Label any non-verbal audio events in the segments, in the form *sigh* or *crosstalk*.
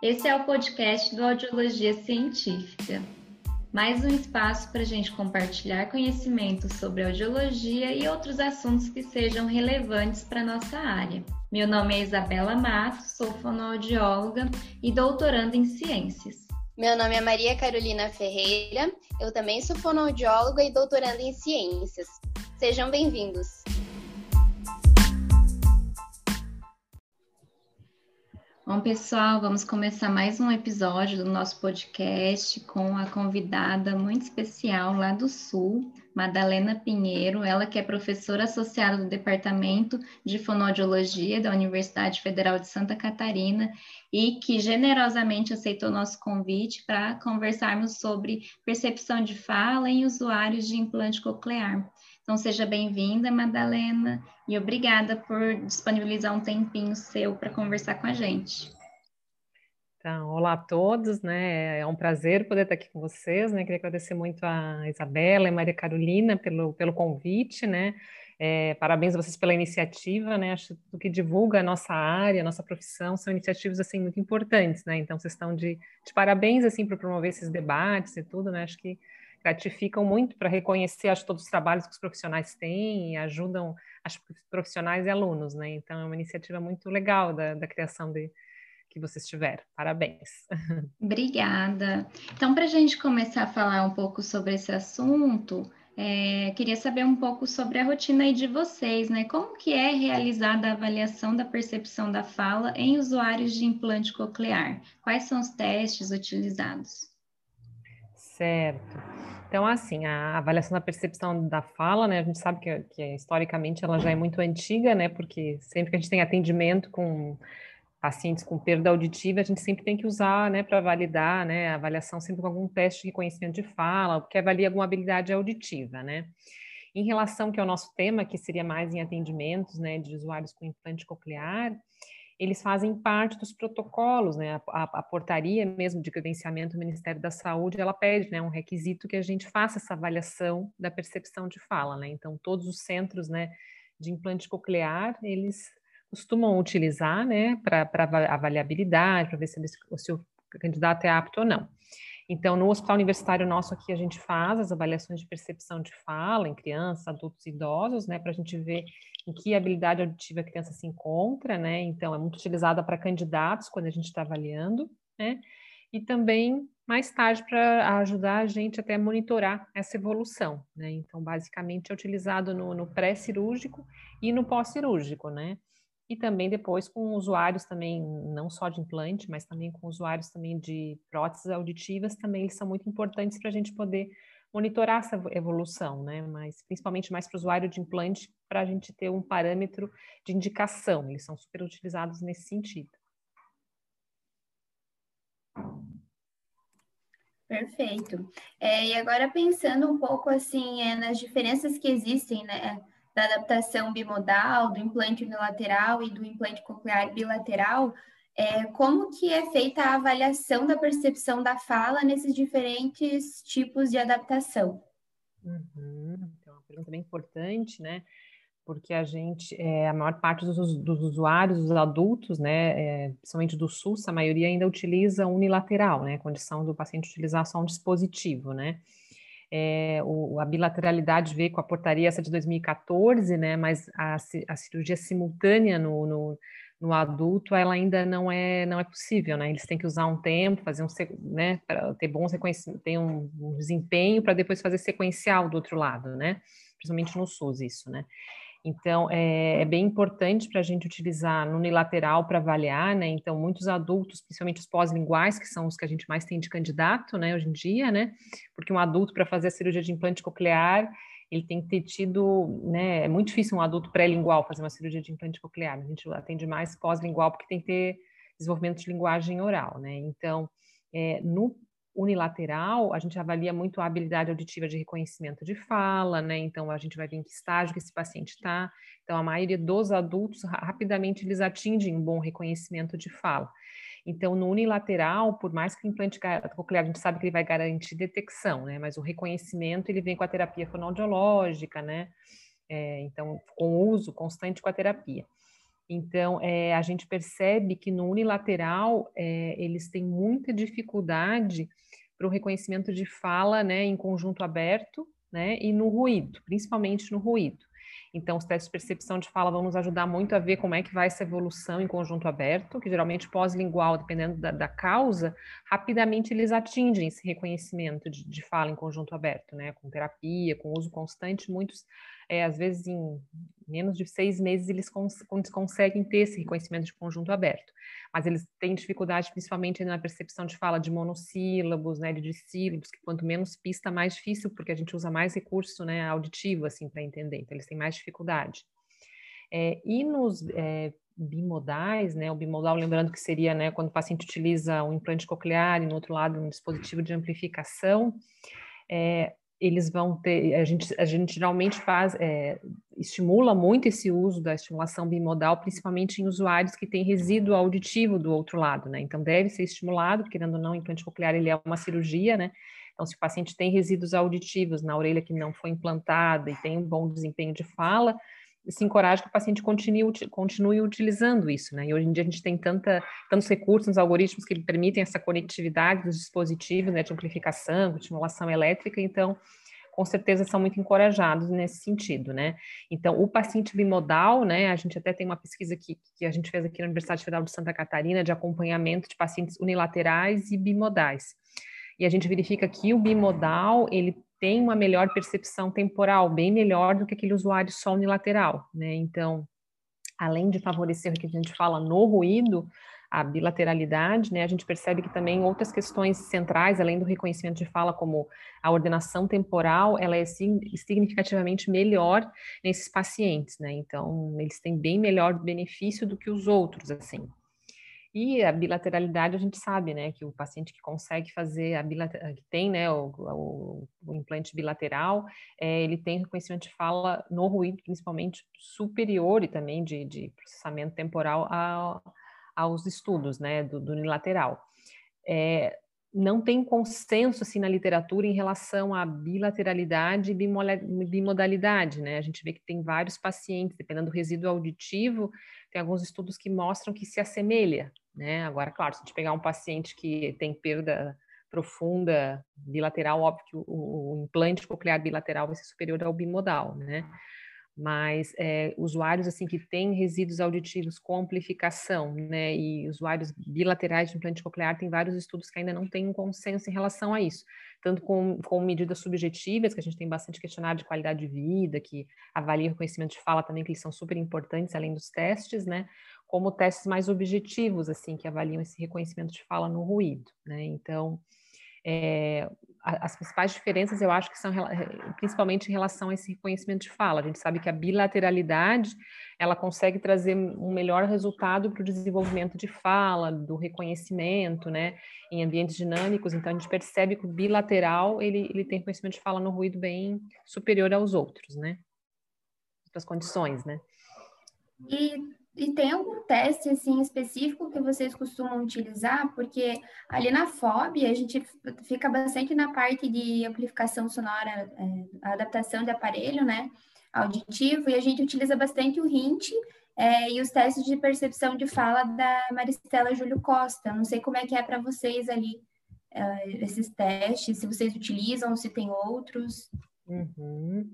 Esse é o podcast do Audiologia Científica. Mais um espaço para a gente compartilhar conhecimentos sobre audiologia e outros assuntos que sejam relevantes para a nossa área. Meu nome é Isabela Matos, sou fonoaudióloga e doutoranda em ciências. Meu nome é Maria Carolina Ferreira, eu também sou fonoaudióloga e doutoranda em ciências. Sejam bem-vindos! Bom, pessoal, vamos começar mais um episódio do nosso podcast com a convidada muito especial lá do Sul, Madalena Pinheiro, ela que é professora associada do Departamento de Fonoaudiologia da Universidade Federal de Santa Catarina e que generosamente aceitou nosso convite para conversarmos sobre percepção de fala em usuários de implante coclear. Então, seja bem-vinda, Madalena, e obrigada por disponibilizar um tempinho seu para conversar com a gente. Então, olá a todos, né? É um prazer poder estar aqui com vocês, né? Queria agradecer muito a Isabela e Maria Carolina pelo, pelo convite, né? É, parabéns a vocês pela iniciativa, né? Acho que que divulga a nossa área, a nossa profissão, são iniciativas assim muito importantes, né? Então, vocês estão de, de parabéns assim por promover esses debates e tudo, né? Acho que gratificam muito para reconhecer acho, todos os trabalhos que os profissionais têm e ajudam os profissionais e alunos, né? Então é uma iniciativa muito legal da, da criação de que vocês tiveram. Parabéns. *laughs* Obrigada. Então, para a gente começar a falar um pouco sobre esse assunto, é, queria saber um pouco sobre a rotina aí de vocês, né? Como que é realizada a avaliação da percepção da fala em usuários de implante coclear? Quais são os testes utilizados? Certo. Então, assim, a avaliação da percepção da fala, né, a gente sabe que, que historicamente ela já é muito antiga, né, porque sempre que a gente tem atendimento com pacientes com perda auditiva, a gente sempre tem que usar, né, para validar, né, a avaliação sempre com algum teste de conhecimento de fala, que avalia alguma habilidade auditiva, né. Em relação que é o nosso tema, que seria mais em atendimentos, né, de usuários com implante coclear, eles fazem parte dos protocolos, né? A, a, a, portaria mesmo de credenciamento do Ministério da Saúde, ela pede, né, um requisito que a gente faça essa avaliação da percepção de fala, né? Então, todos os centros, né, de implante coclear, eles costumam utilizar, né, para avaliabilidade, para ver se, se o candidato é apto ou não. Então, no hospital universitário nosso aqui, a gente faz as avaliações de percepção de fala em crianças, adultos e idosos, né, para a gente ver em que habilidade auditiva a criança se encontra, né, então é muito utilizada para candidatos quando a gente está avaliando, né, e também mais tarde para ajudar a gente até monitorar essa evolução, né, então basicamente é utilizado no, no pré-cirúrgico e no pós-cirúrgico, né, e também depois com usuários também, não só de implante, mas também com usuários também de próteses auditivas, também eles são muito importantes para a gente poder monitorar essa evolução, né? Mas principalmente mais para o usuário de implante, para a gente ter um parâmetro de indicação, eles são super utilizados nesse sentido. Perfeito. É, e agora pensando um pouco assim é, nas diferenças que existem, né? Da adaptação bimodal, do implante unilateral e do implante coclear bilateral, é, como que é feita a avaliação da percepção da fala nesses diferentes tipos de adaptação? Uhum. Então, é uma pergunta bem importante, né? Porque a gente, é, a maior parte dos, dos usuários, os adultos, né, é, principalmente do SUS, a maioria ainda utiliza unilateral, né? Condição do paciente utilizar só um dispositivo, né? É, o, a bilateralidade veio com a portaria essa de 2014, né, mas a, a cirurgia simultânea no, no, no, adulto, ela ainda não é, não é possível, né, eles têm que usar um tempo, fazer um, né, para ter bom ter um, um desempenho para depois fazer sequencial do outro lado, né, principalmente no SUS isso, né. Então, é, é bem importante para a gente utilizar no unilateral para avaliar, né? Então, muitos adultos, principalmente os pós-linguais, que são os que a gente mais tem de candidato, né, hoje em dia, né? Porque um adulto, para fazer a cirurgia de implante coclear, ele tem que ter tido, né? É muito difícil um adulto pré-lingual fazer uma cirurgia de implante coclear. A gente atende mais pós-lingual porque tem que ter desenvolvimento de linguagem oral, né? Então, é, no unilateral, a gente avalia muito a habilidade auditiva de reconhecimento de fala, né? Então a gente vai ver em que estágio que esse paciente está. Então a maioria dos adultos rapidamente eles atingem um bom reconhecimento de fala. Então no unilateral, por mais que o implante coclear a gente sabe que ele vai garantir detecção, né? Mas o reconhecimento ele vem com a terapia fonoaudiológica, né? É, então com uso constante com a terapia. Então, é, a gente percebe que no unilateral é, eles têm muita dificuldade para o reconhecimento de fala né, em conjunto aberto né, e no ruído, principalmente no ruído. Então, os testes de percepção de fala vão nos ajudar muito a ver como é que vai essa evolução em conjunto aberto, que geralmente pós-lingual, dependendo da, da, causa, rapidamente eles atingem esse reconhecimento de, de fala em conjunto aberto, né? Com terapia, com uso constante, muitos é, às vezes em menos de seis meses eles cons conseguem ter esse reconhecimento de conjunto aberto, mas eles têm dificuldade principalmente na percepção de fala de monossílabos, né, de sílabos, que quanto menos pista, mais difícil, porque a gente usa mais recurso né, auditivo, assim, para entender, então eles têm mais dificuldade. É, e nos é, bimodais, né, o bimodal, lembrando que seria né, quando o paciente utiliza um implante coclear e no outro lado um dispositivo de amplificação, é, eles vão ter, a gente, a gente geralmente faz, é, estimula muito esse uso da estimulação bimodal, principalmente em usuários que têm resíduo auditivo do outro lado, né? Então, deve ser estimulado, querendo ou não, o implante coclear, ele é uma cirurgia, né? Então, se o paciente tem resíduos auditivos na orelha que não foi implantada e tem um bom desempenho de fala, se encoraja que o paciente continue, continue utilizando isso, né? E hoje em dia a gente tem tanta, tantos recursos nos algoritmos que permitem essa conectividade dos dispositivos, né, de amplificação, de estimulação elétrica, então, com certeza são muito encorajados nesse sentido, né? Então, o paciente bimodal, né, a gente até tem uma pesquisa que, que a gente fez aqui na Universidade Federal de Santa Catarina de acompanhamento de pacientes unilaterais e bimodais. E a gente verifica que o bimodal, ele tem uma melhor percepção temporal, bem melhor do que aquele usuário só unilateral, né? Então, além de favorecer o que a gente fala no ruído, a bilateralidade, né, a gente percebe que também outras questões centrais, além do reconhecimento de fala, como a ordenação temporal, ela é significativamente melhor nesses pacientes, né, então eles têm bem melhor benefício do que os outros, assim. E a bilateralidade, a gente sabe, né, que o paciente que consegue fazer a bilateral, que tem, né, o, o, o implante bilateral, é, ele tem reconhecimento de fala no ruído, principalmente superior e também de, de processamento temporal aos estudos, né, do, do unilateral. É, não tem consenso assim na literatura em relação à bilateralidade e bimodalidade, né? A gente vê que tem vários pacientes, dependendo do resíduo auditivo, tem alguns estudos que mostram que se assemelha, né? Agora, claro, se a gente pegar um paciente que tem perda profunda bilateral, óbvio que o, o implante coclear bilateral vai ser superior ao bimodal, né? Mas é, usuários assim que têm resíduos auditivos com amplificação, né, e usuários bilaterais de implante coclear, tem vários estudos que ainda não têm um consenso em relação a isso, tanto com, com medidas subjetivas, que a gente tem bastante questionário de qualidade de vida, que avalia o reconhecimento de fala também, que eles são super importantes, além dos testes, né, como testes mais objetivos, assim, que avaliam esse reconhecimento de fala no ruído, né? Então, é, as principais diferenças eu acho que são principalmente em relação a esse reconhecimento de fala. A gente sabe que a bilateralidade ela consegue trazer um melhor resultado para o desenvolvimento de fala, do reconhecimento, né, em ambientes dinâmicos. Então a gente percebe que o bilateral ele, ele tem reconhecimento de fala no ruído bem superior aos outros, né, outras condições, né. E e tem algum teste assim específico que vocês costumam utilizar? Porque ali na FOB a gente fica bastante na parte de amplificação sonora, é, adaptação de aparelho, né, auditivo, e a gente utiliza bastante o RINT é, e os testes de percepção de fala da Maristela Júlio Costa. Não sei como é que é para vocês ali é, esses testes, se vocês utilizam, se tem outros. Uhum.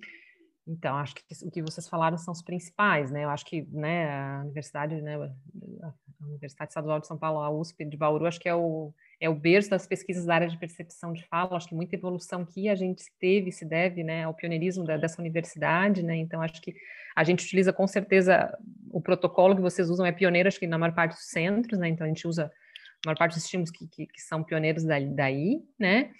Então, acho que o que vocês falaram são os principais, né? Eu acho que, né, a universidade, né, a Universidade Estadual de São Paulo, a USP de Bauru, acho que é o, é o berço das pesquisas da área de percepção de fala. Acho que muita evolução que a gente teve se deve, né, ao pioneirismo da, dessa universidade, né? Então, acho que a gente utiliza com certeza o protocolo que vocês usam é pioneiro, acho que na maior parte dos centros, né? Então, a gente usa a maior parte dos estímulos que, que, que são pioneiros daí, né?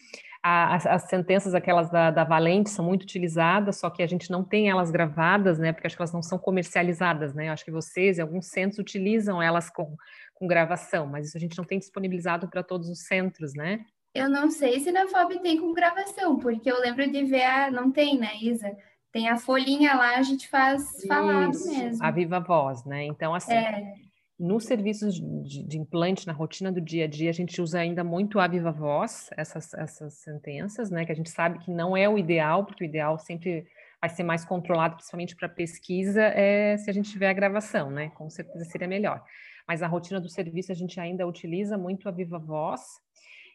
As, as, sentenças, aquelas da, da, Valente, são muito utilizadas, só que a gente não tem elas gravadas, né? Porque acho que elas não são comercializadas, né? Acho que vocês e alguns centros utilizam elas com, com gravação, mas isso a gente não tem disponibilizado para todos os centros, né? Eu não sei se na FOB tem com gravação, porque eu lembro de ver a. Não tem, né, Isa? Tem a folhinha lá, a gente faz falado mesmo. A viva voz, né? Então, assim. É nos serviços de, de, implante, na rotina do dia a dia, a gente usa ainda muito a viva voz, essas, essas sentenças, né? Que a gente sabe que não é o ideal, porque o ideal sempre vai ser mais controlado, principalmente para pesquisa, é se a gente tiver a gravação, né? Com certeza seria melhor. Mas a rotina do serviço a gente ainda utiliza muito a viva voz,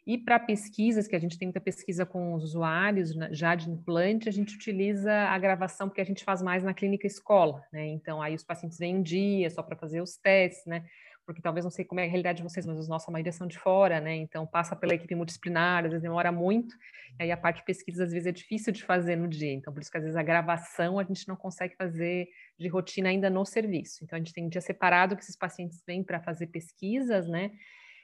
e para pesquisas, que a gente tem muita pesquisa com os usuários né, já de implante, a gente utiliza a gravação porque a gente faz mais na clínica escola, né? Então aí os pacientes vêm um dia só para fazer os testes, né? Porque talvez não sei como é a realidade de vocês, mas a maioria são de fora, né? Então passa pela equipe multidisciplinar, às vezes demora muito, e aí a parte de pesquisa às vezes é difícil de fazer no dia. Então por isso que às vezes a gravação a gente não consegue fazer de rotina ainda no serviço. Então a gente tem um dia separado que esses pacientes vêm para fazer pesquisas, né?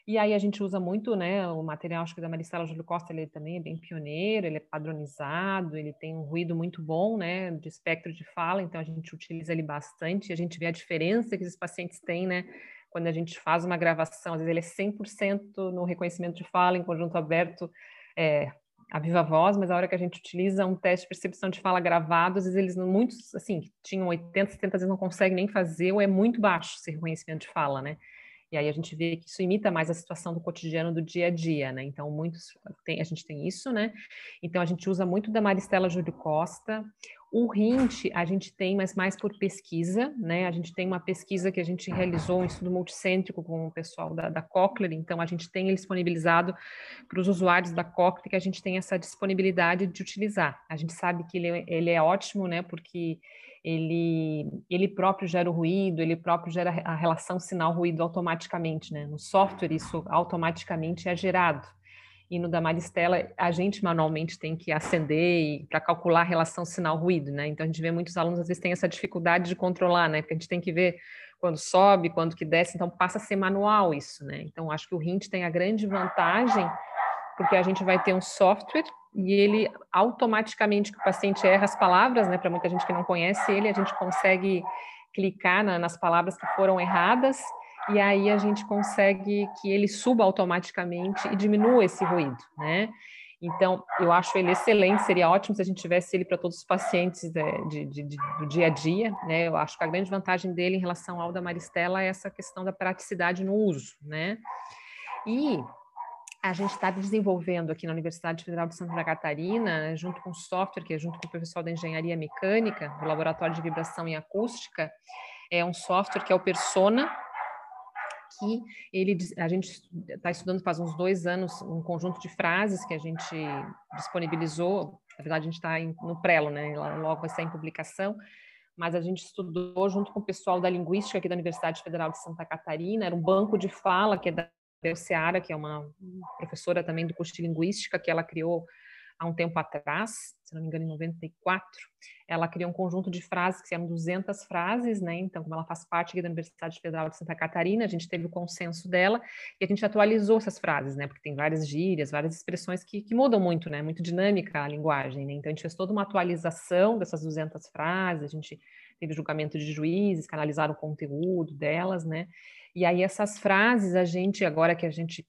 E aí a gente usa muito, né, o material, acho que da Maristela Júlio Costa, ele também é bem pioneiro, ele é padronizado, ele tem um ruído muito bom, né, de espectro de fala, então a gente utiliza ele bastante, a gente vê a diferença que esses pacientes têm, né, quando a gente faz uma gravação, às vezes ele é 100% no reconhecimento de fala, em conjunto aberto, é, a viva voz, mas a hora que a gente utiliza um teste de percepção de fala gravado, às vezes eles, muitos, assim, tinham 80, 70, às vezes não conseguem nem fazer, ou é muito baixo esse reconhecimento de fala, né, e aí a gente vê que isso imita mais a situação do cotidiano do dia a dia, né? Então, muitos tem, a gente tem isso, né? Então, a gente usa muito da Maristela Júlio Costa. O RINT a gente tem, mas mais por pesquisa, né? A gente tem uma pesquisa que a gente realizou, um estudo multicêntrico com o pessoal da, da Cochlear, então a gente tem ele disponibilizado para os usuários da Cochlear, que a gente tem essa disponibilidade de utilizar. A gente sabe que ele, ele é ótimo, né? Porque ele, ele próprio gera o ruído, ele próprio gera a relação sinal-ruído automaticamente, né? No software, isso automaticamente é gerado. E no da Maristela, a gente manualmente tem que acender para calcular a relação sinal-ruído, né? Então, a gente vê muitos alunos, às vezes, têm essa dificuldade de controlar, né? Porque a gente tem que ver quando sobe, quando que desce, então passa a ser manual isso, né? Então, acho que o Hint tem a grande vantagem, porque a gente vai ter um software e ele automaticamente que o paciente erra as palavras, né? Para muita gente que não conhece ele, a gente consegue clicar na, nas palavras que foram erradas e aí a gente consegue que ele suba automaticamente e diminua esse ruído, né? Então, eu acho ele excelente, seria ótimo se a gente tivesse ele para todos os pacientes de, de, de, do dia a dia, né? Eu acho que a grande vantagem dele em relação ao da Maristela é essa questão da praticidade no uso, né? E a gente está desenvolvendo aqui na Universidade Federal de Santa Catarina, junto com o software, que é junto com o pessoal da Engenharia Mecânica, do Laboratório de Vibração e Acústica, é um software que é o Persona, que ele, a gente está estudando faz uns dois anos um conjunto de frases que a gente disponibilizou, na verdade a gente está no prelo, né, logo vai sair em publicação, mas a gente estudou junto com o pessoal da Linguística aqui da Universidade Federal de Santa Catarina, era um banco de fala que é da Seara, que é uma professora também do curso de Linguística, que ela criou há um tempo atrás, se não me engano, em 94, ela criou um conjunto de frases que eram 200 frases, né? Então, como ela faz parte da Universidade Federal de Santa Catarina, a gente teve o consenso dela e a gente atualizou essas frases, né? Porque tem várias gírias, várias expressões que, que mudam muito, né? Muito dinâmica a linguagem, né? Então, a gente fez toda uma atualização dessas 200 frases, a gente teve julgamento de juízes que analisaram o conteúdo delas, né? E aí essas frases, a gente, agora que a gente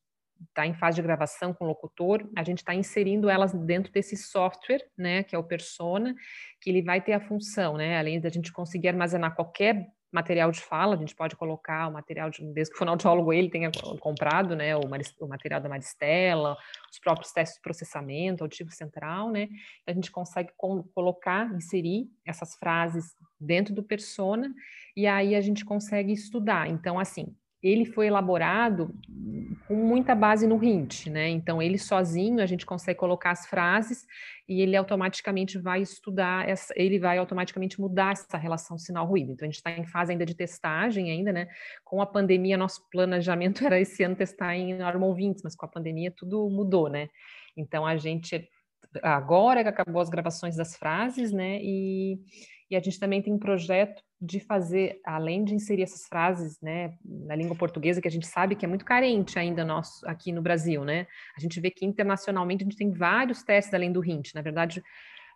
está em fase de gravação com o locutor, a gente está inserindo elas dentro desse software, né, que é o Persona, que ele vai ter a função, né, além da gente conseguir armazenar qualquer material de fala, a gente pode colocar o material, de, desde que o fonoaudiólogo ele tenha comprado, né, o, o, material da Maristela, os próprios testes de processamento, auditivo central, né, a gente consegue colocar, inserir essas frases dentro do persona, e aí a gente consegue estudar. Então, assim, ele foi elaborado com muita base no Hint, né? Então, ele sozinho, a gente consegue colocar as frases e ele automaticamente vai estudar, essa, ele vai automaticamente mudar essa relação sinal-ruído. Então, a gente está em fase ainda de testagem ainda, né? Com a pandemia, nosso planejamento *laughs* era esse ano testar em normal 20, mas com a pandemia tudo mudou, né? Então, a gente, agora que acabou as gravações das frases, né? E, e a gente também tem um projeto de fazer, além de inserir essas frases, né, na língua portuguesa, que a gente sabe que é muito carente ainda nosso, aqui no Brasil, né? A gente vê que internacionalmente a gente tem vários testes além do RINT. Na verdade,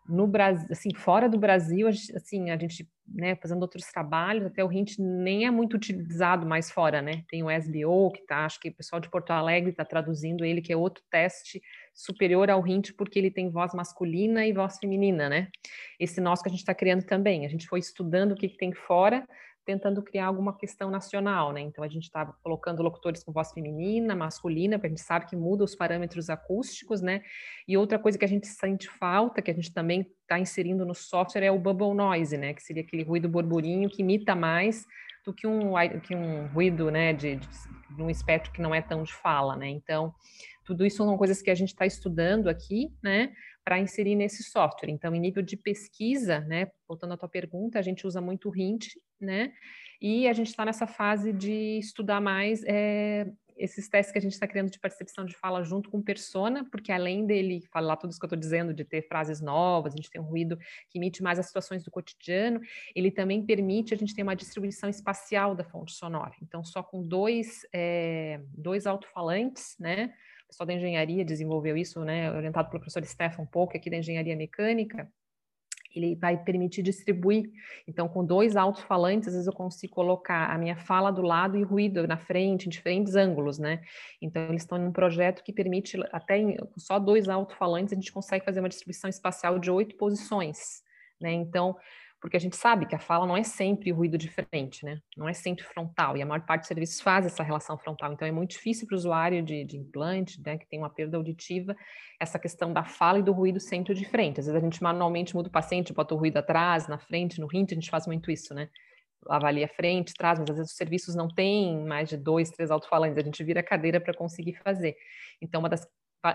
no Brasil, assim, fora do Brasil, a gente, assim, a gente, né, fazendo outros trabalhos, até o RINT nem é muito utilizado mais fora, né? Tem o SBO, que tá, acho que o pessoal de Porto Alegre está traduzindo ele, que é outro teste superior ao RINT, porque ele tem voz masculina e voz feminina, né? Esse nosso que a gente está criando também. A gente foi estudando o que, que tem fora tentando criar alguma questão nacional, né? Então a gente está colocando locutores com voz feminina, masculina, porque a gente sabe que muda os parâmetros acústicos, né? E outra coisa que a gente sente falta, que a gente também está inserindo no software, é o bubble noise, né? Que seria aquele ruído borburinho que imita mais do que um, que um ruído, né? De, de, de um espectro que não é tão de fala, né? Então tudo isso são coisas que a gente está estudando aqui, né? Para inserir nesse software. Então, em nível de pesquisa, né, voltando à tua pergunta, a gente usa muito o Hint, né, e a gente está nessa fase de estudar mais é, esses testes que a gente está criando de percepção de fala junto com persona, porque além dele falar tudo isso que eu estou dizendo, de ter frases novas, a gente tem um ruído que imite mais as situações do cotidiano, ele também permite a gente ter uma distribuição espacial da fonte sonora. Então, só com dois, é, dois alto-falantes, né, pessoal da engenharia desenvolveu isso, né, orientado pelo professor Stefan Polk, aqui da engenharia mecânica, ele vai permitir distribuir. Então, com dois alto-falantes, às vezes eu consigo colocar a minha fala do lado e ruído na frente, em diferentes ângulos, né? Então, eles estão em um projeto que permite, até em, só dois alto-falantes, a gente consegue fazer uma distribuição espacial de oito posições, né? Então, porque a gente sabe que a fala não é sempre ruído de frente, né? Não é sempre frontal, e a maior parte dos serviços faz essa relação frontal, então é muito difícil para o usuário de, de, implante, né, que tem uma perda auditiva, essa questão da fala e do ruído sempre de frente. Às vezes a gente manualmente muda o paciente, bota o ruído atrás, na frente, no rinte, a gente faz muito isso, né? Avalia frente, trás, mas às vezes os serviços não têm mais de dois, três alto-falantes, a gente vira a cadeira para conseguir fazer. Então, uma das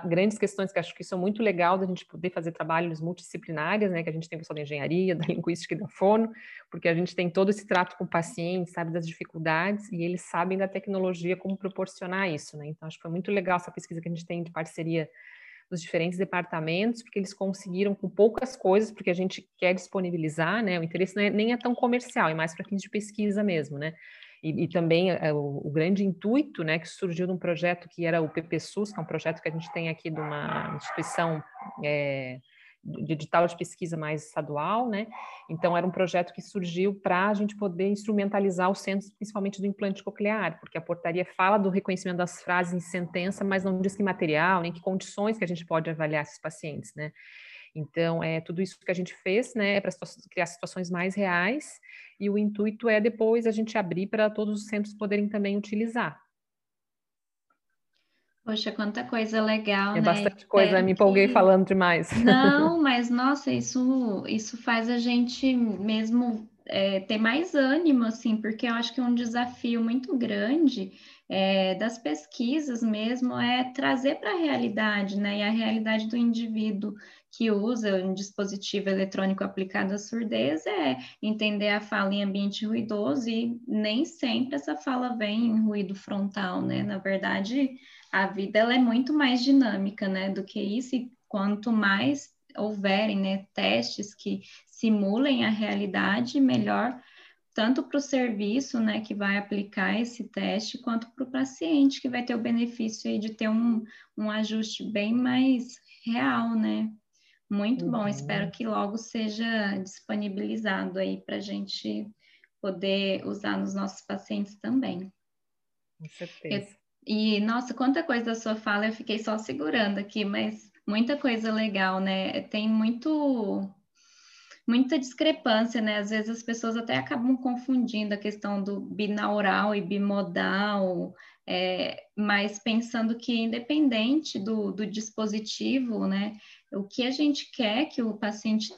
grandes questões que acho que são muito legal da gente poder fazer trabalhos multidisciplinares, né, que a gente tem pessoal da engenharia, *laughs* da linguística e da fono, porque a gente tem todo esse trato com o paciente, sabe das dificuldades e eles sabem da tecnologia como proporcionar isso, né? Então acho que foi muito legal essa pesquisa que a gente tem de parceria dos diferentes departamentos, porque eles conseguiram com poucas coisas, porque a gente quer disponibilizar, né? O interesse é, nem é tão comercial, é mais para fins de pesquisa mesmo, né? E, e também é, o, o, grande intuito, né, que surgiu de um projeto que era o PPSUS, que é um projeto que a gente tem aqui de uma instituição é, digital de pesquisa mais estadual, né? Então era um projeto que surgiu para a gente poder instrumentalizar os centros, principalmente do implante coclear, porque a portaria fala do reconhecimento das frases em sentença, mas não diz que material, nem que condições que a gente pode avaliar esses pacientes, né? Então, é tudo isso que a gente fez, né, é para criar situações mais reais, e o intuito é depois a gente abrir para todos os centros poderem também utilizar. Poxa, quanta coisa legal, é né? bastante coisa, me empolguei que... falando demais. *laughs* Não, mas nossa, isso, isso faz a gente mesmo é, ter mais ânimo, assim, porque eu acho que é um desafio muito grande é, das pesquisas mesmo é trazer para a realidade, né? E a realidade do indivíduo que usa um dispositivo eletrônico aplicado à surdez é entender a fala em ambiente ruidoso e nem sempre essa fala vem em ruído frontal, né? Na verdade, a vida ela é muito mais dinâmica, né, do que isso e quanto mais houverem, né, testes que simulem a realidade, melhor tanto para o serviço, né, que vai aplicar esse teste, quanto para o paciente, que vai ter o benefício de ter um, um ajuste bem mais real, né? Muito uhum. bom, espero que logo seja disponibilizado aí para a gente poder usar nos nossos pacientes também. Com certeza. Eu, e, nossa, quanta coisa da sua fala, eu fiquei só segurando aqui, mas muita coisa legal, né? Tem muito muita discrepância, né? Às vezes as pessoas até acabam confundindo a questão do binaural e bimodal, é, mas pensando que independente do, do dispositivo, né? O que a gente quer que o paciente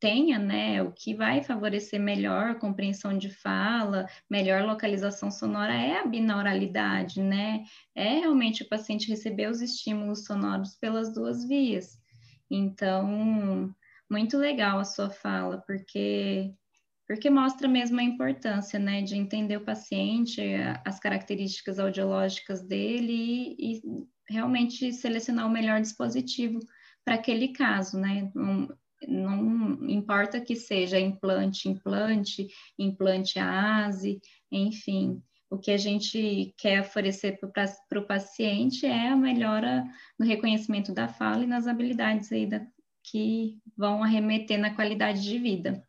tenha, né, o que vai favorecer melhor compreensão de fala, melhor localização sonora é a binauralidade, né? É realmente o paciente receber os estímulos sonoros pelas duas vias. Então, muito legal a sua fala, porque porque mostra mesmo a importância, né, de entender o paciente, as características audiológicas dele e, e realmente selecionar o melhor dispositivo para aquele caso, né? Não, não, importa que seja implante, implante, implante ASE, enfim, o que a gente quer oferecer para o paciente é a melhora no reconhecimento da fala e nas habilidades aí da, que vão arremeter na qualidade de vida.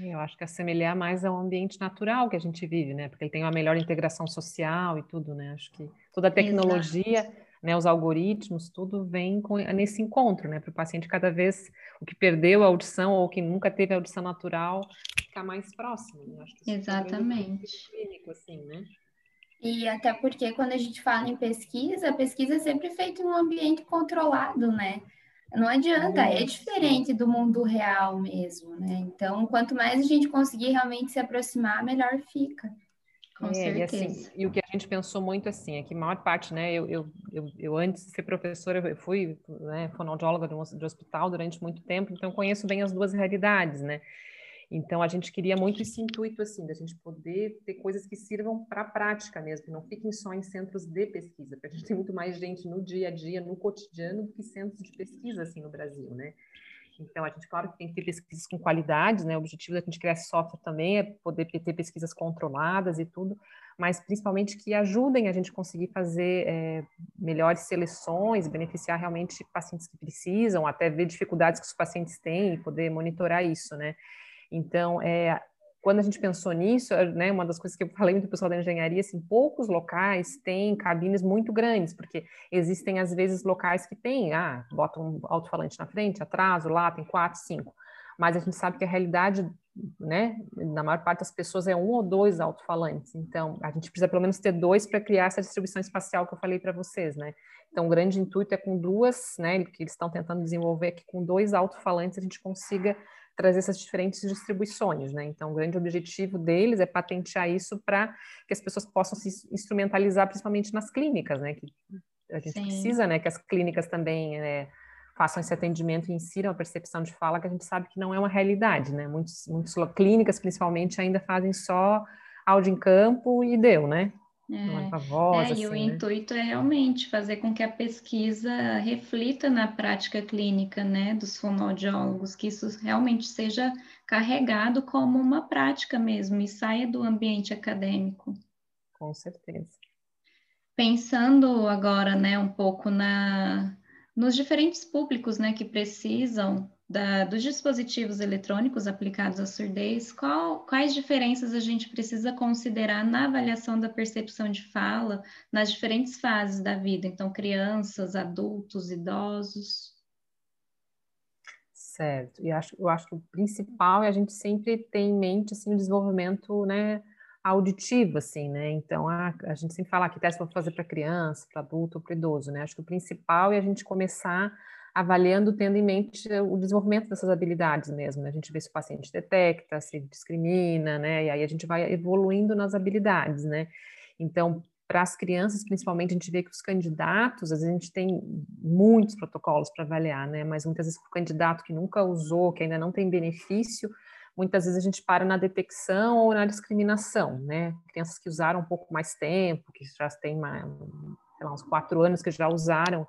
Eu acho que assemelhar mais ao ambiente natural que a gente vive, né? Porque ele tem uma melhor integração social e tudo, né? Acho que toda a tecnologia, Exato. né, os algoritmos, tudo vem com, nesse encontro, né, para o paciente cada vez, o que perdeu a audição ou que nunca teve a audição natural, ficar mais próximo. Né? Exatamente. É um clínico, assim, né? E até porque quando a gente fala em pesquisa, a pesquisa é sempre feita em um ambiente controlado, né? Não adianta, é diferente do mundo real mesmo, né? Então, quanto mais a gente conseguir realmente se aproximar, melhor fica. Com é, certeza. E, assim, e, o que a gente pensou muito assim é que a maior parte, né? Eu, eu, eu, eu antes de ser professora, eu fui né, fonoaudióloga de, de hospital durante muito tempo, então conheço bem as duas realidades, né? Então, a gente queria muito esse intuito, assim, da gente poder ter coisas que sirvam para a prática mesmo, que não fiquem só em centros de pesquisa, porque a gente tem muito mais gente no dia a dia, no cotidiano, do que centros de pesquisa, assim, no Brasil, né? Então, a gente, claro, que tem que ter pesquisas com qualidade, né? O objetivo da gente criar esse software também é poder ter pesquisas controladas e tudo, mas principalmente que ajudem a gente conseguir fazer é, melhores seleções, beneficiar realmente pacientes que precisam, até ver dificuldades que os pacientes têm e poder monitorar isso, né? Então, é, quando a gente pensou nisso, né, uma das coisas que eu falei muito do pessoal da engenharia, assim, poucos locais têm cabines muito grandes, porque existem às vezes locais que têm, ah, botam um alto-falante na frente, atrás, lá tem quatro, cinco, mas a gente sabe que a realidade, né, na maior parte das pessoas é um ou dois alto-falantes, então a gente precisa pelo menos ter dois para criar essa distribuição espacial que eu falei para vocês, né, então o grande intuito é com duas, né, que eles estão tentando desenvolver aqui, com dois alto-falantes a gente consiga trazer essas diferentes distribuições, né? Então, o grande objetivo deles é patentear isso para que as pessoas possam se instrumentalizar, principalmente nas clínicas, né? Que a gente Sim. precisa, né? Que as clínicas também né, façam esse atendimento e insiram a percepção de fala, que a gente sabe que não é uma realidade, né? Muitos, muitas clínicas, principalmente, ainda fazem só áudio em campo e deu, né? É, voz, é, assim, e o né? intuito é realmente fazer com que a pesquisa reflita na prática clínica, né, dos fonoaudiólogos, que isso realmente seja carregado como uma prática mesmo e saia do ambiente acadêmico. Com certeza. Pensando agora, né, um pouco na nos diferentes públicos, né, que precisam da, dos dispositivos eletrônicos aplicados à surdez, qual, quais diferenças a gente precisa considerar na avaliação da percepção de fala nas diferentes fases da vida? Então, crianças, adultos, idosos. Certo. E acho, eu acho que o principal é a gente sempre ter em mente assim, o desenvolvimento né, auditivo, assim, né? Então, a, a gente sempre fala que teste para fazer para criança, para adulto ou para idoso, né? Acho que o principal é a gente começar avaliando tendo em mente o desenvolvimento dessas habilidades mesmo. Né? A gente vê se o paciente detecta, se discrimina, né? E aí a gente vai evoluindo nas habilidades, né? Então, para as crianças, principalmente, a gente vê que os candidatos, às vezes a gente tem muitos protocolos para avaliar, né? Mas muitas vezes o candidato que nunca usou, que ainda não tem benefício, muitas vezes a gente para na detecção ou na discriminação, né? Crianças que usaram um pouco mais tempo, que já têm mais, lá, uns quatro anos que já usaram,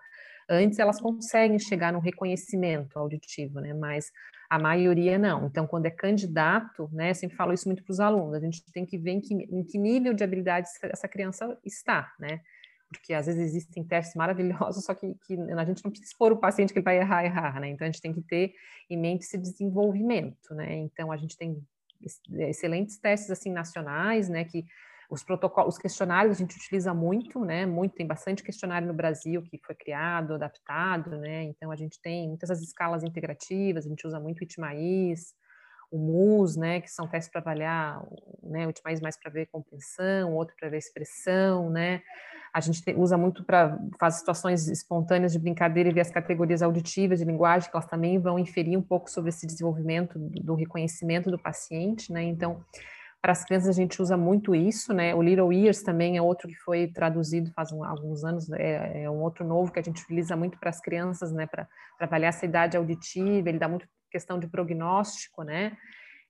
Antes elas conseguem chegar no reconhecimento auditivo, né? Mas a maioria não. Então, quando é candidato, né? Eu sempre falo isso muito para os alunos. A gente tem que ver em que, em que nível de habilidade essa criança está, né? porque às vezes existem testes maravilhosos, só que, que, a gente não precisa expor o paciente que ele vai errar, errar, né? Então a gente tem que ter em mente esse desenvolvimento, né? Então a gente tem excelentes testes assim nacionais, né? Que os protocolos, os questionários a gente utiliza muito, né? Muito, tem bastante questionário no Brasil que foi criado, adaptado, né? Então a gente tem muitas as escalas integrativas, a gente usa muito o ITMAIS, o MUS, né? Que são testes para avaliar, né? O ITMAIS mais para ver compreensão, outro para ver expressão, né? A gente usa muito para fazer situações espontâneas de brincadeira e ver as categorias auditivas de linguagem, que elas também vão inferir um pouco sobre esse desenvolvimento do, do reconhecimento do paciente, né? Então, para as crianças a gente usa muito isso, né? O Little Ears também é outro que foi traduzido faz um, alguns anos, é, é, um outro novo que a gente utiliza muito para as crianças, né? Para avaliar essa idade auditiva, ele dá muito questão de prognóstico, né?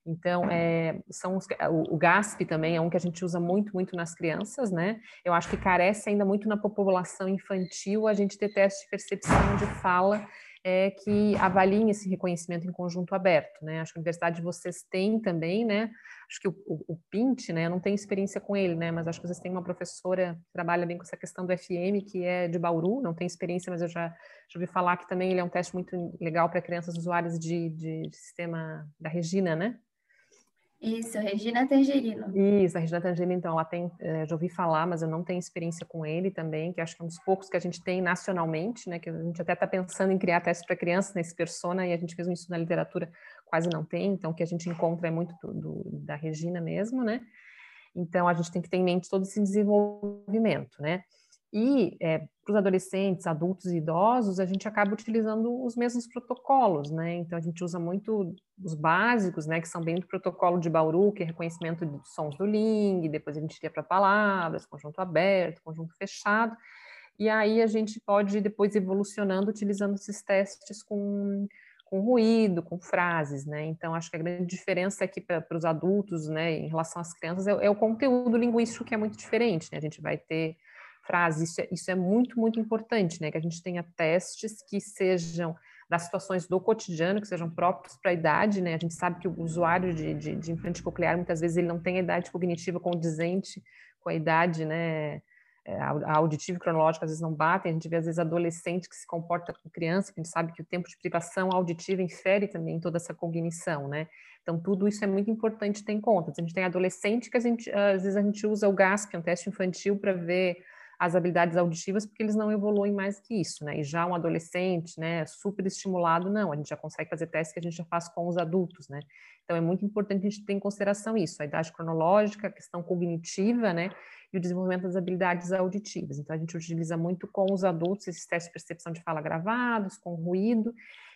Então, é, são os, o, o, GASP também é um que a gente usa muito, muito nas crianças, né? Eu acho que carece ainda muito na população infantil a gente ter teste de percepção de fala é, que avaliem esse reconhecimento em conjunto aberto, né? Acho que a universidade de vocês tem também, né? Acho que o, o, o PINT, né? Eu não tenho experiência com ele, né? Mas acho que vocês têm uma professora que trabalha bem com essa questão do FM, que é de Bauru, não tem experiência, mas eu já, já ouvi falar que também ele é um teste muito legal para crianças usuárias de, de, de sistema da Regina, né? Isso, Regina Tangerino. Isso, a Regina Tangerino, então, ela tem, eh, já ouvi falar, mas eu não tenho experiência com ele também, que acho que é um dos poucos que a gente tem nacionalmente, né, que a gente até está pensando em criar testes para crianças nesse persona, e a gente fez um estudo na literatura, quase não tem, então o que a gente encontra é muito do, do, da Regina mesmo, né, então a gente tem que ter em mente todo esse desenvolvimento, né, e é, para os adolescentes, adultos e idosos, a gente acaba utilizando os mesmos protocolos, né? Então a gente usa muito os básicos, né? Que são bem do protocolo de Bauru, que é reconhecimento de sons do Ling, depois a gente iria para palavras, conjunto aberto, conjunto fechado, e aí a gente pode depois evolucionando utilizando esses testes com com ruído, com frases, né? Então, acho que a grande diferença aqui para os adultos, né, em relação às crianças, é, é, o conteúdo linguístico que é muito diferente, né? A gente vai ter frase, isso é, isso é muito, muito importante, né? Que a gente tenha testes que sejam das situações do cotidiano, que sejam próprios para a idade, né? A gente sabe que o usuário de, de, de implante coclear, muitas vezes, ele não tem a idade cognitiva condizente com a idade, né? É, a auditiva e cronológica às vezes não batem, a gente vê às vezes adolescente que se comporta com criança, que a gente sabe que o tempo de privação auditiva infere também toda essa cognição, né? Então tudo isso é muito importante ter em conta. A gente tem adolescente que a gente, às vezes a gente usa o GASP, que é um teste infantil, para ver as habilidades auditivas, porque eles não evoluem mais que isso, né? E já um adolescente, né, super estimulado, não, a gente já consegue fazer testes que a gente já faz com os adultos, né? Então é muito importante a gente ter em consideração isso, a idade cronológica, a questão cognitiva, né? E o desenvolvimento das habilidades auditivas. Então a gente utiliza muito com os adultos esses testes de percepção de fala gravados, com ruído,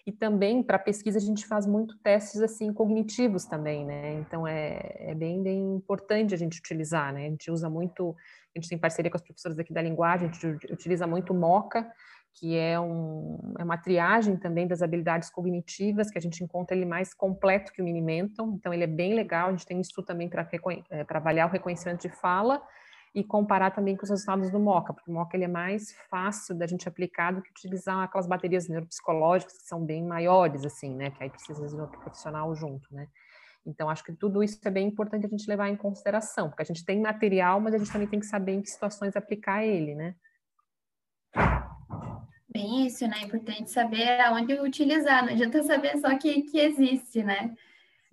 e também para pesquisa a gente faz muito testes assim cognitivos também, né? Então é, é bem, bem importante a gente utilizar, né? A gente usa muito a gente tem parceria com as professoras aqui da linguagem, a gente utiliza muito MOCA, que é, um, é uma triagem também das habilidades cognitivas, que a gente encontra ele mais completo que o Minimenton, então ele é bem legal, a gente tem isso também para é, avaliar o reconhecimento de fala e comparar também com os resultados do MOCA, porque o MOCA ele é mais fácil da gente aplicar do que utilizar aquelas baterias neuropsicológicas que são bem maiores, assim, né, que aí precisa de outro profissional junto, né. Então, acho que tudo isso é bem importante a gente levar em consideração, porque a gente tem material, mas a gente também tem que saber em que situações aplicar ele, né? Bem isso, né? É importante saber aonde utilizar, não adianta saber só que, que existe, né?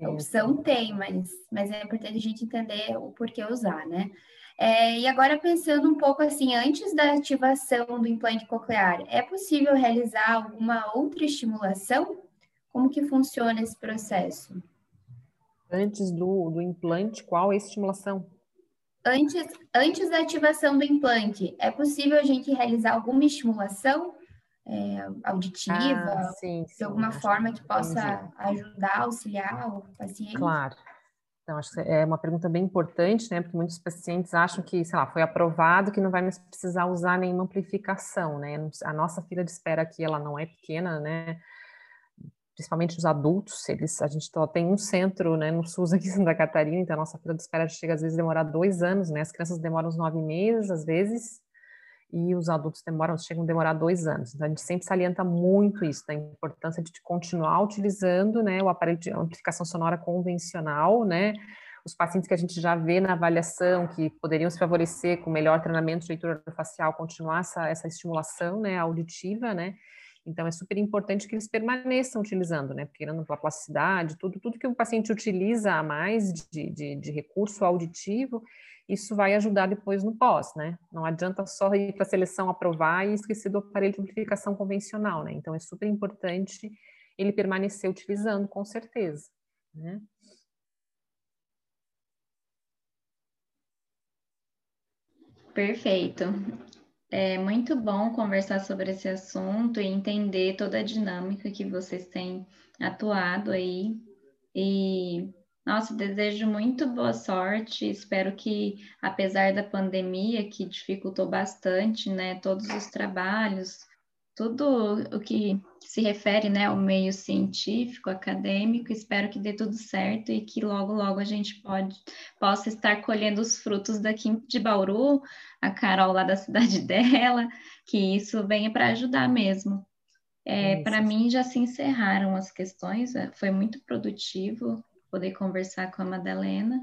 A opção tem, mas, mas é importante a gente entender o porquê usar, né? É, e agora pensando um pouco assim, antes da ativação do implante coclear, é possível realizar alguma outra estimulação? Como que funciona esse processo? Antes do, do implante, qual é a estimulação? Antes, antes da ativação do implante, é possível a gente realizar alguma estimulação é, auditiva, ah, sim, sim, de alguma forma que possa entendi. ajudar, auxiliar o paciente? Claro. Então, acho que é uma pergunta bem importante, né? Porque muitos pacientes acham que, sei lá, foi aprovado que não vai mais precisar usar nenhuma amplificação, né? A nossa fila de espera aqui, ela não é pequena, né? principalmente os adultos, eles, a gente tem um centro né, no SUS aqui em Santa Catarina, então a nossa fila de espera chega às vezes a demorar dois anos, né? As crianças demoram uns nove meses, às vezes, e os adultos demoram, chegam a demorar dois anos. Então a gente sempre salienta muito isso, da importância de continuar utilizando né, o aparelho de amplificação sonora convencional, né? Os pacientes que a gente já vê na avaliação que poderiam se favorecer com melhor treinamento de leitura facial, continuar essa, essa estimulação né, auditiva, né? Então, é super importante que eles permaneçam utilizando, né? Porque a plasticidade, tudo, tudo que o paciente utiliza a mais de, de, de recurso auditivo, isso vai ajudar depois no pós, né? Não adianta só ir para a seleção aprovar e esquecer do aparelho de amplificação convencional, né? Então, é super importante ele permanecer utilizando, com certeza, né? Perfeito. É muito bom conversar sobre esse assunto e entender toda a dinâmica que vocês têm atuado aí. E, nossa, desejo muito boa sorte. Espero que, apesar da pandemia, que dificultou bastante, né, todos os trabalhos, tudo o que se refere né, ao meio científico, acadêmico. Espero que dê tudo certo e que logo, logo a gente pode, possa estar colhendo os frutos daqui de Bauru, a Carol lá da cidade *laughs* dela, que isso venha para ajudar mesmo. É, para mim, já se encerraram as questões, é, foi muito produtivo poder conversar com a Madalena.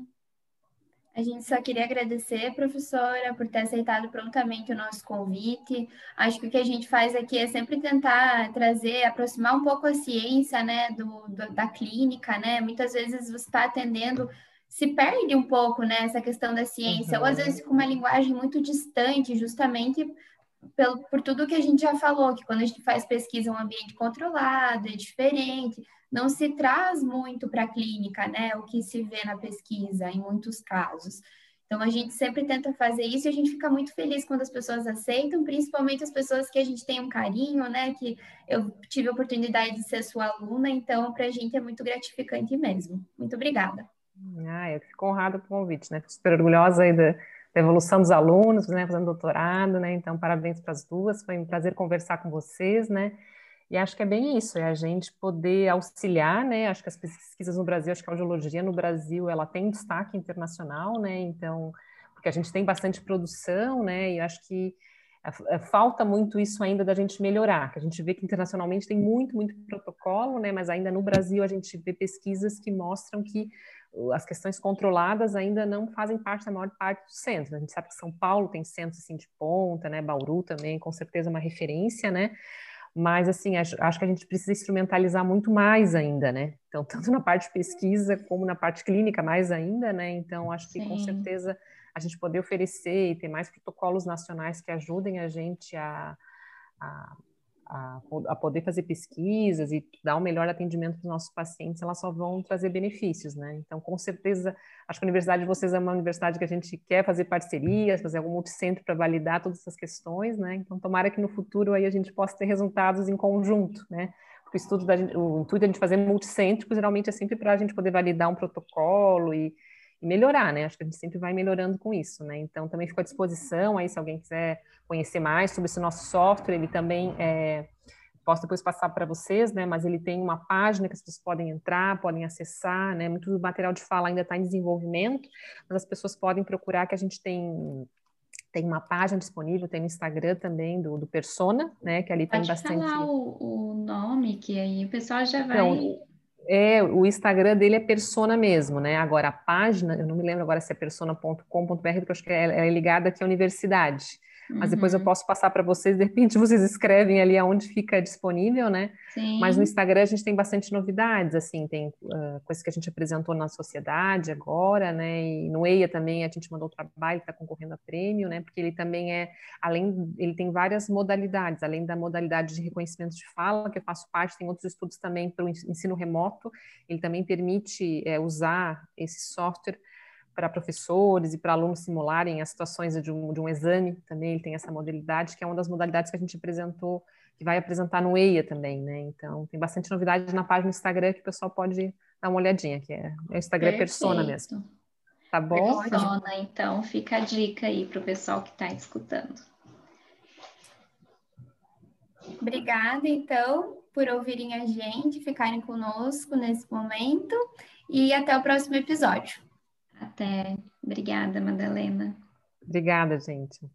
A gente só queria agradecer, professora, por ter aceitado prontamente o nosso convite. Acho que o que a gente faz aqui é sempre tentar trazer, aproximar um pouco a ciência, né, do, do da clínica, né? Muitas vezes você está atendendo se perde um pouco né, essa questão da ciência, uhum. ou às uhum. vezes com uma linguagem muito distante, justamente pelo, por tudo que a gente já falou, que quando a gente faz pesquisa em um ambiente controlado, é diferente, não se traz muito para a clínica, né, o que se vê na pesquisa, em muitos casos. Então, a gente sempre tenta fazer isso e a gente fica muito feliz quando as pessoas aceitam, principalmente as pessoas que a gente tem um carinho, né? Que eu tive a oportunidade de ser sua aluna, então, para a gente é muito gratificante mesmo. Muito obrigada. Ah, eu fico honrada o convite, né? Fico super orgulhosa aí da, da evolução dos alunos, né? Fazendo doutorado, né? Então, parabéns para as duas. Foi um prazer conversar com vocês, né? E acho que é bem isso, é a gente poder auxiliar, né? Acho que as pesquisas no Brasil, acho que a audiologia no Brasil, ela tem destaque internacional, né? Então, porque a gente tem bastante produção, né? E acho que é, é, falta muito isso ainda da gente melhorar, que a gente vê que internacionalmente tem muito, muito protocolo, né? Mas ainda no Brasil a gente vê pesquisas que mostram que as questões controladas ainda não fazem parte da maior parte dos centros. A gente sabe que São Paulo tem centros assim de ponta, né? Bauru também, com certeza uma referência, né? Mas assim, acho, acho, que a gente precisa instrumentalizar muito mais ainda, né? Então, *laughs* tanto na parte de pesquisa como na parte clínica, mais ainda, né? Então, acho que Sim. com certeza a gente poder oferecer e ter mais protocolos nacionais que ajudem a gente a, a a, a, poder fazer pesquisas e dar um melhor atendimento para os nossos pacientes, elas só vão trazer benefícios, né? Então, com certeza, acho que a universidade de vocês é uma universidade que a gente quer fazer parcerias, fazer algum multicentro para validar todas essas questões, né? Então, tomara que no futuro aí a gente possa ter resultados em conjunto, né? Porque o estudo da gente, o intuito de a gente fazer multicêntrico geralmente é sempre para a gente poder validar um protocolo e, e melhorar, né? Acho que a gente sempre vai melhorando com isso, né? Então, também fico à disposição aí, se alguém quiser conhecer mais sobre esse nosso software, ele também é, posso depois passar para vocês, né? Mas ele tem uma página que as pessoas podem entrar, podem acessar, né? Muito do material de fala ainda está em desenvolvimento, mas as pessoas podem procurar que a gente tem tem uma página disponível, tem no Instagram também do, do Persona, né? Que ali Pode tem bastante. falar o, o nome que aí o pessoal já vai. Então, é, o Instagram dele é Persona mesmo, né? Agora a página, eu não me lembro agora se é persona.com.br, porque eu acho que é, é ligada aqui à universidade. Mas depois eu uhum. posso passar para vocês, de repente vocês escrevem ali aonde fica disponível, né? Sim. Mas no Instagram a gente tem bastante novidades, assim, tem uh, coisas que a gente apresentou na sociedade agora, né? E no EIA também a gente mandou trabalho, está concorrendo a prêmio, né? Porque ele também é, além, ele tem várias modalidades, além da modalidade de reconhecimento de fala, que eu faço parte, tem outros estudos também para o ensino remoto, ele também permite é, usar esse software para professores e para alunos simularem as situações de um, de um exame também, ele tem essa modalidade, que é uma das modalidades que a gente apresentou, que vai apresentar no EIA também, né? Então, tem bastante novidade na página do Instagram que o pessoal pode dar uma olhadinha, que é, o Instagram é Persona mesmo. Tá bom? Persona, então, fica a dica aí para o pessoal que está escutando. Obrigada, então, por ouvirem a gente, ficarem conosco nesse momento e até o próximo episódio. Até. Obrigada, Madalena. Obrigada, gente.